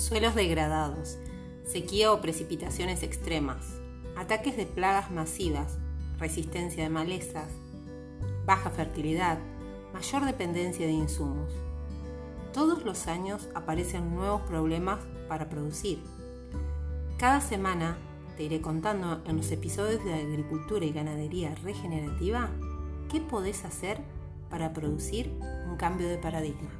suelos degradados, sequía o precipitaciones extremas, ataques de plagas masivas, resistencia de malezas, baja fertilidad, mayor dependencia de insumos. Todos los años aparecen nuevos problemas para producir. Cada semana te iré contando en los episodios de Agricultura y Ganadería Regenerativa qué podés hacer para producir un cambio de paradigma.